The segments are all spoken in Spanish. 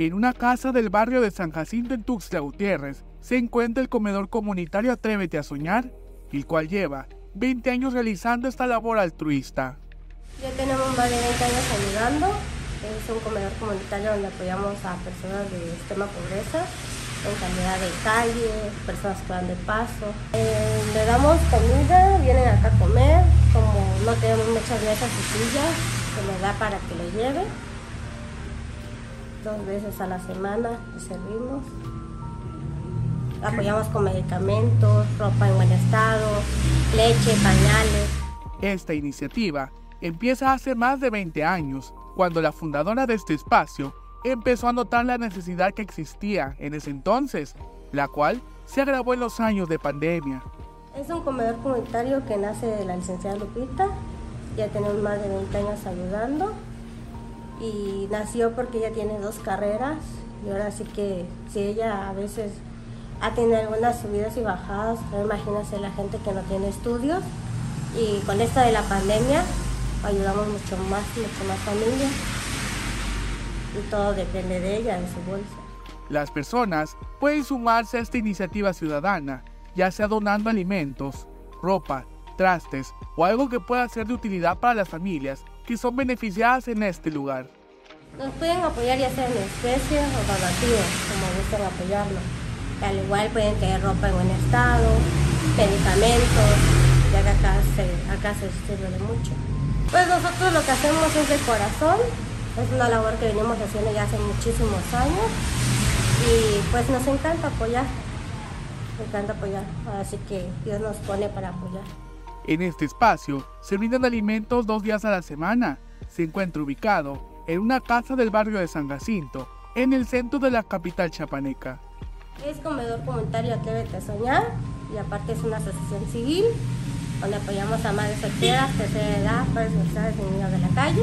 En una casa del barrio de San Jacinto en Tuxtla Gutiérrez se encuentra el comedor comunitario Atrévete a Soñar, el cual lleva 20 años realizando esta labor altruista. Ya tenemos más de 20 años ayudando. Es un comedor comunitario donde apoyamos a personas de extrema pobreza, en calidad de calle, personas que van de paso. Eh, le damos comida, vienen acá a comer, como no tenemos muchas mesas y sillas, se les da para que lo lleven dos veces a la semana servimos. Apoyamos con medicamentos, ropa en buen estado, leche, pañales. Esta iniciativa empieza hace más de 20 años, cuando la fundadora de este espacio empezó a notar la necesidad que existía en ese entonces, la cual se agravó en los años de pandemia. Es un comedor comunitario que nace de la licenciada Lupita, ya tenemos más de 20 años ayudando y nació porque ella tiene dos carreras y ahora sí que si ella a veces ha tenido algunas subidas y bajadas, imagínense la gente que no tiene estudios y con esta de la pandemia ayudamos mucho más, mucho más familias y todo depende de ella, de su bolsa. Las personas pueden sumarse a esta iniciativa ciudadana, ya sea donando alimentos, ropa, trastes o algo que pueda ser de utilidad para las familias que son beneficiadas en este lugar. Nos pueden apoyar ya sea en especie o donativos, como gusten apoyarnos. Al igual pueden tener ropa en buen estado, medicamentos, ya que acá se, acá se sirve de mucho. Pues nosotros lo que hacemos es de corazón, es una labor que venimos haciendo ya hace muchísimos años y pues nos encanta apoyar, nos encanta apoyar, así que Dios nos pone para apoyar. En este espacio se brindan alimentos dos días a la semana. Se encuentra ubicado en una casa del barrio de San Jacinto, en el centro de la capital chapaneca. Es comedor comunitario Atrévete a Soñar y aparte es una asociación civil donde apoyamos a madres solteras, tercera edad, padres necesidades y niños de la calle.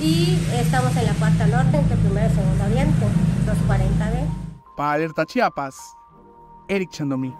Y estamos en la cuarta norte, entre primero y segundo oriente, 240B. Para Alerta Chiapas, Eric Chandomí.